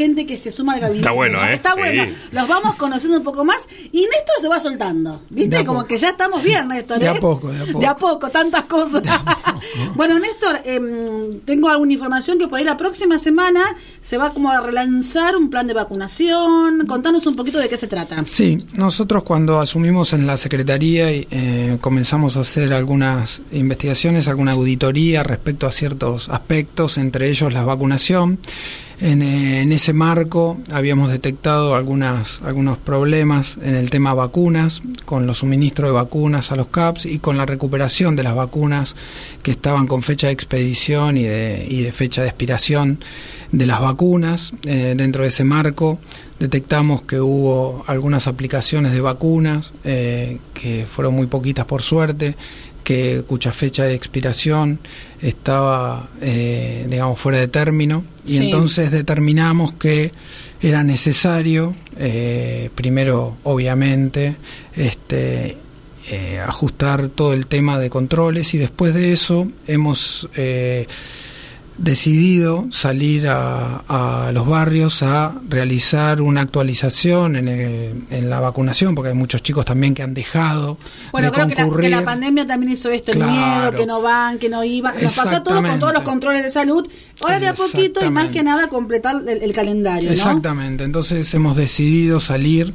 gente que se suma al gabinete. Está bueno, ¿no? ¿eh? Está Sí. bueno. Los vamos conociendo un poco más y Néstor se va soltando. ¿Viste? Como poco. que ya estamos bien, Néstor. De a ¿eh? poco, de a poco. De a poco, tantas cosas. bueno, Néstor, em, tengo alguna información que por ahí la próxima semana se va como a relanzar un plan de vacunación. Contanos un poquito de qué se trata. Sí, nosotros cuando asumimos en la Secretaría y, eh, comenzamos a hacer algunas investigaciones, alguna auditoría respecto a ciertos aspectos, entre ellos la vacunación. En, eh, en ese marco habíamos detectado algunas, algunos problemas en el tema vacunas, con los suministros de vacunas a los CAPS y con la recuperación de las vacunas que estaban con fecha de expedición y de, fecha de expiración de las vacunas. Eh, dentro de ese marco detectamos que hubo algunas aplicaciones de vacunas, eh, que fueron muy poquitas por suerte, que cuya fecha de expiración estaba, digamos, fuera de término. Y Sí. entonces determinamos que era necesario, eh, primero, obviamente, este, eh, ajustar todo el tema de controles y después de eso hemos eh, decidido salir a, a los barrios a realizar una actualización en, el- en la vacunación, porque hay muchos chicos también que han dejado Bueno, de creo que la, concurrir. que la pandemia también hizo esto, el miedo, que no van, que no iban. Nos pasó a todos con todos los controles de salud. Ahora de a poquito y más que nada completar el, el calendario, ¿no? Exactamente, entonces hemos decidido salir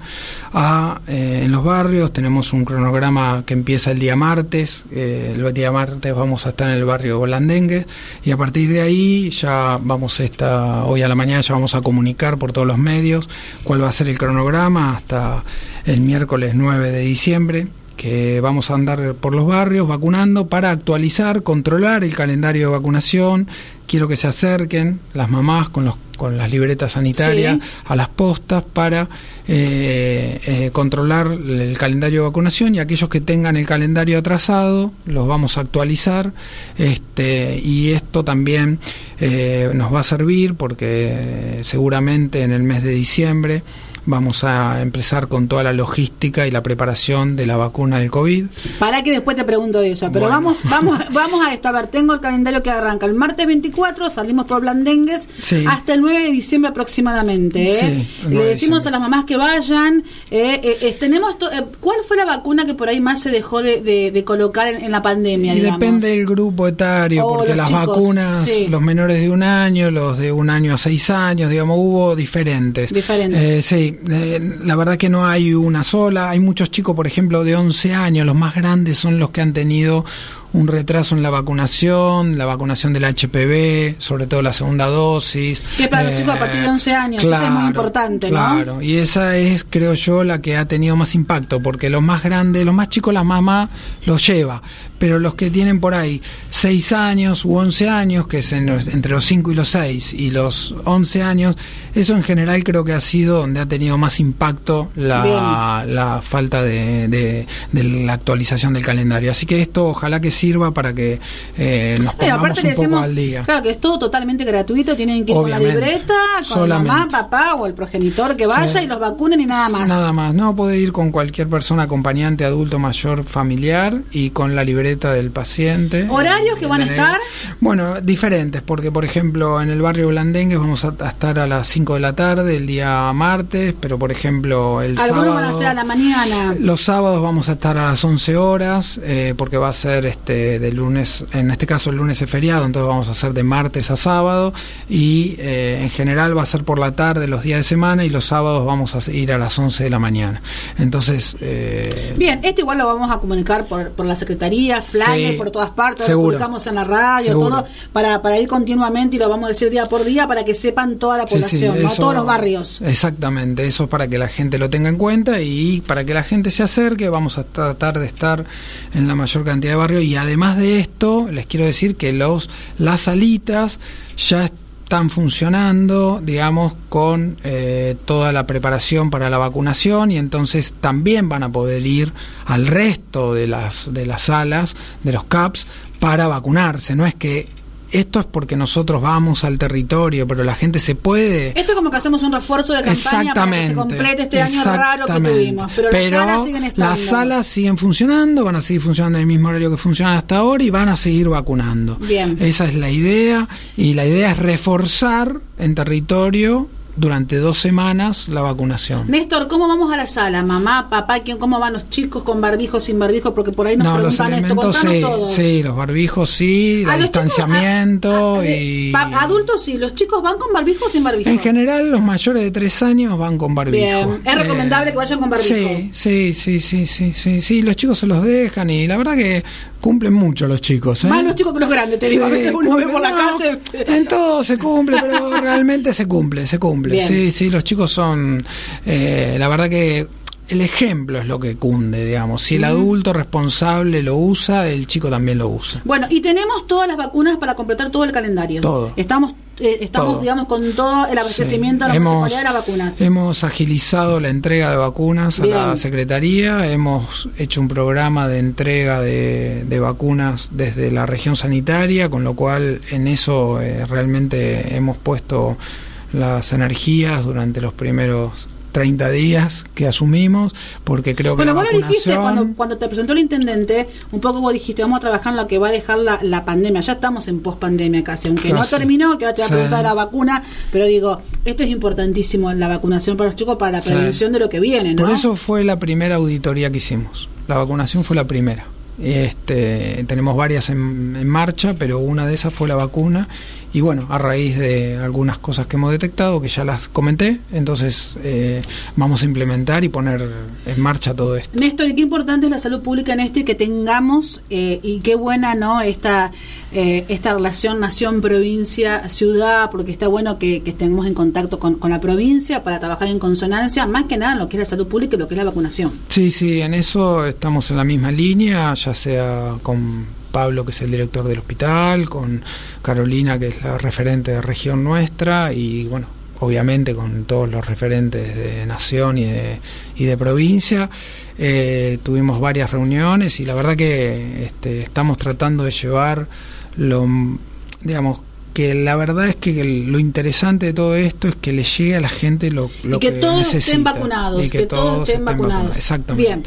a, eh, en los barrios, tenemos un cronograma que empieza el día martes, eh, el día martes vamos a estar en el barrio Bolandengue y a partir de ahí ya vamos esta, hoy a la mañana ya vamos a comunicar por todos los medios cuál va a ser el cronograma hasta el miércoles 9 de diciembre que vamos a andar por los barrios vacunando para actualizar, controlar el calendario de vacunación. Quiero que se acerquen las mamás con, los, con las libretas sanitarias Sí. a las postas para eh, eh, controlar el calendario de vacunación y aquellos que tengan el calendario atrasado los vamos a actualizar este, y esto también eh, nos va a servir porque seguramente en el mes de diciembre vamos a empezar con toda la logística y la preparación de la vacuna del COVID. Para que después te pregunto eso. Pero Bueno. vamos, vamos, vamos a esto. A ver, tengo el calendario que arranca el martes 24, salimos por Blandengues Sí. hasta el 9 de diciembre aproximadamente. ¿eh? Sí, el 9 Le de decimos a las mamás que vayan. eh, eh, eh, tenemos eh, ¿Cuál fue la vacuna que por ahí más se dejó de, de- de colocar en, en la pandemia? Y digamos? depende del grupo etario, Oh, porque las chicos, vacunas, sí. los menores de un año, los de un año a seis años, digamos, hubo diferentes. Diferentes. Eh, eh, la verdad que no hay una sola. Hay muchos chicos, por ejemplo, de 11 años, los más grandes son los que han tenido un retraso en la vacunación, la vacunación del HPV, sobre todo la segunda dosis. Que para los chicos a partir de 11 años, eso es muy importante, ¿no? Claro, y esa es, creo yo, la que ha tenido más impacto, porque los más grandes, los más chicos, la mamá los lleva, pero los que tienen por ahí 6 años u 11 años, que es en los- entre los 5 y los 6 y los 11 años, eso en general creo que ha sido donde ha tenido más impacto la, la falta de, de- de la actualización del calendario. Así que esto ojalá que sirva para que eh, nos Eh, pongamos un poco decimos, al día. claro que es todo totalmente gratuito, tienen que ir con la Obviamente. libreta, con Solamente. mamá, papá o el progenitor que vaya Sí. y los vacunen y nada más. Nada más, no puede ir con cualquier persona acompañante, adulto, mayor, familiar y con la libreta del paciente. ¿Horarios que van a DNI. estar? Bueno, diferentes, porque por ejemplo en el barrio Blandengue vamos a, a estar a las 5 de la tarde el día martes, pero por ejemplo el Algunos sábado... van a ser a la mañana. Los sábados vamos a estar a las 11 horas, eh, porque va a ser este de lunes, en este caso el lunes es feriado, entonces vamos a hacer de martes a sábado y eh, en general va a ser por la tarde los días de semana y los sábados vamos a ir a las 11 de la mañana. Entonces, eh, Bien, esto igual lo vamos a comunicar por, por la secretaría, flyers Sí, por todas partes, lo seguro. publicamos en la radio, Seguro. todo, para, para ir continuamente y lo vamos a decir día por día para que sepan toda la sí, sí, población, ¿no? todos los barrios. Exactamente, eso es para que la gente lo tenga en cuenta y para que la gente se acerque, vamos a tratar de estar en la mayor cantidad de barrios y además de esto, les quiero decir que los las salitas ya están funcionando, digamos, con eh, toda la preparación para la vacunación y entonces también van a poder ir al resto de las de las salas, de los CAPS, para vacunarse. No es que esto es porque nosotros vamos al territorio, pero la gente se puede Esto es como que hacemos un refuerzo de campaña para que se complete este año raro que tuvimos. Pero, las salas siguen estando. las salas siguen funcionando, van a seguir funcionando en el mismo horario que funcionan hasta ahora y van a seguir vacunando. Bien. Esa es la idea y la idea es reforzar en territorio durante dos semanas la vacunación. Néstor, ¿cómo vamos a la sala? Mamá, papá, ¿quién, ¿cómo van los chicos con barbijo, sin barbijo? Porque por ahí nos no, preguntan los esto. elementos Contanos sí, todos. sí, los barbijos sí, el chicos, distanciamiento a- a- y... pa- adultos sí, los chicos van con barbijo o sin barbijo. En general, los mayores de tres años van con barbijo. Eh, Bien, es recomendable que vayan con barbijo. Sí, sí, sí, sí, sí, sí, sí, los chicos se los dejan y la verdad que cumplen mucho los chicos. ¿eh? Más los chicos que los grandes, te digo. A veces uno ve cumple- por la no, calle. En todo se cumple, pero realmente se cumple, se cumple. Bien. Sí, sí, los chicos son, eh, la verdad que el ejemplo es lo que cunde, digamos. Si el adulto responsable lo usa, el chico también lo usa. Bueno, y tenemos todas las vacunas para completar todo el calendario. Todo. Estamos, eh, estamos Todo. digamos, con todo el abastecimiento Sí. de la hemos, de las vacunas. hemos agilizado la entrega de vacunas a la. Secretaría, hemos hecho un programa de entrega de, de vacunas desde la región sanitaria, con lo cual en eso eh, realmente hemos puesto las energías durante los primeros 30 días que asumimos, porque creo que Bueno, la vos lo dijiste cuando, cuando te presentó el intendente, un poco vos dijiste, vamos a trabajar en lo que va a dejar la, la pandemia. Ya estamos en pospandemia casi, aunque no terminó, que ahora te voy a Sí. preguntar de la vacuna, pero digo, esto es importantísimo en la vacunación para los chicos, para la Sí. prevención de lo que viene, ¿no? Por eso fue la primera auditoría que hicimos. La vacunación fue la primera. Este, tenemos varias en, en marcha, pero una de esas fue la vacuna. Y bueno, a raíz de algunas cosas que hemos detectado, que ya las comenté, entonces eh, vamos a implementar y poner en marcha todo esto. Néstor, y qué importante es la salud pública en esto y que tengamos, eh, y qué buena, ¿no? Esta, eh, esta relación nación-provincia-ciudad, porque está bueno que, estemos en contacto con, con la provincia para trabajar en consonancia, más que nada en lo que es la salud pública y lo que es la vacunación. Sí, sí, en eso estamos en la misma línea, ya sea con Pablo, que es el director del hospital, con Carolina, que es la referente de región nuestra, y bueno, obviamente con todos los referentes de nación y de, y de provincia. Eh, tuvimos varias reuniones y la verdad que este, estamos tratando de llevar lo, digamos, que la verdad es que el- lo interesante de todo esto es que le llegue a la gente lo, lo y que, todos necesita estén vacunados, y que, todos estén vacunados. Exactamente. Bien.